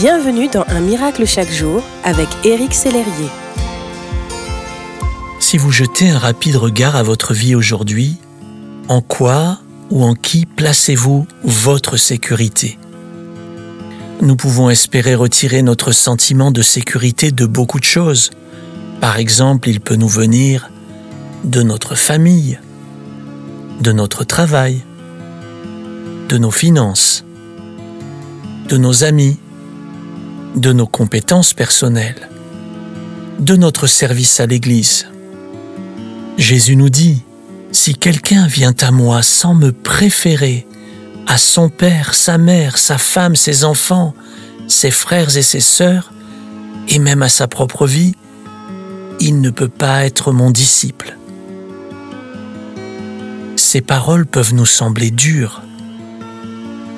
Bienvenue dans Un miracle chaque jour avec Éric Sellerier. Si vous jetez un rapide regard à votre vie aujourd'hui, en quoi ou en qui placez-vous votre sécurité? Nous pouvons espérer retirer notre sentiment de sécurité de beaucoup de choses. Par exemple, il peut nous venir de notre famille, de notre travail, de nos finances, de nos amis, de nos compétences personnelles, de notre service à l'Église. Jésus nous dit, si quelqu'un vient à moi sans me préférer à son père, sa mère, sa femme, ses enfants, ses frères et ses sœurs, et même à sa propre vie, il ne peut pas être mon disciple. Ces paroles peuvent nous sembler dures.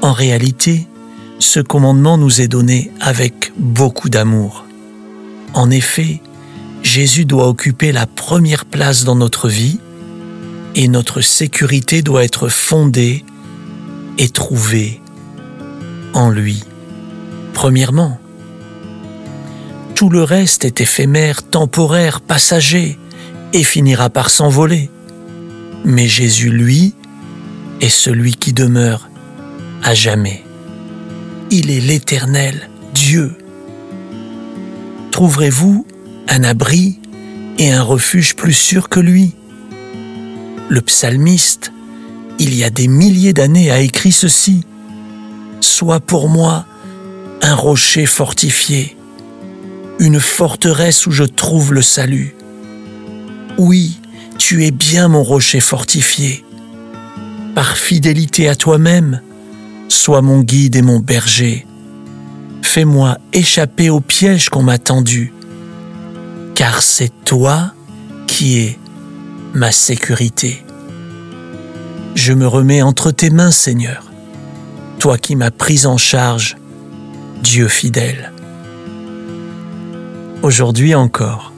En réalité, ce commandement nous est donné avec beaucoup d'amour. En effet, Jésus doit occuper la première place dans notre vie et notre sécurité doit être fondée et trouvée en lui. Premièrement, tout le reste est éphémère, temporaire, passager et finira par s'envoler. Mais Jésus, lui, est celui qui demeure à jamais. Il est l'Éternel, Dieu. Trouverez-vous un abri et un refuge plus sûr que lui? Le psalmiste, il y a des milliers d'années, a écrit ceci. Sois pour moi un rocher fortifié, une forteresse où je trouve le salut. Oui, tu es bien mon rocher fortifié. Par fidélité à toi-même, Sois mon guide et mon berger. Fais-moi échapper au piège qu'on m'a tendu, car c'est toi qui es ma sécurité. Je me remets entre tes mains, Seigneur, toi qui m'as pris en charge, Dieu fidèle. Aujourd'hui encore,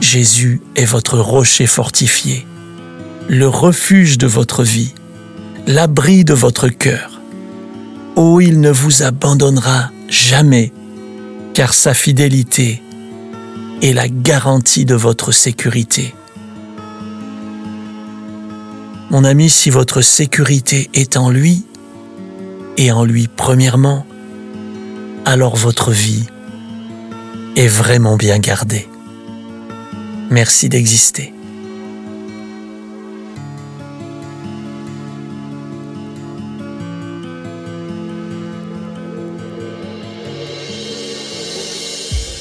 Jésus est votre rocher fortifié, le refuge de votre vie, l'abri de votre cœur. Oh, il ne vous abandonnera jamais, car sa fidélité est la garantie de votre sécurité. Mon ami, si votre sécurité est en lui, et en lui premièrement, alors votre vie est vraiment bien gardée. Merci d'exister.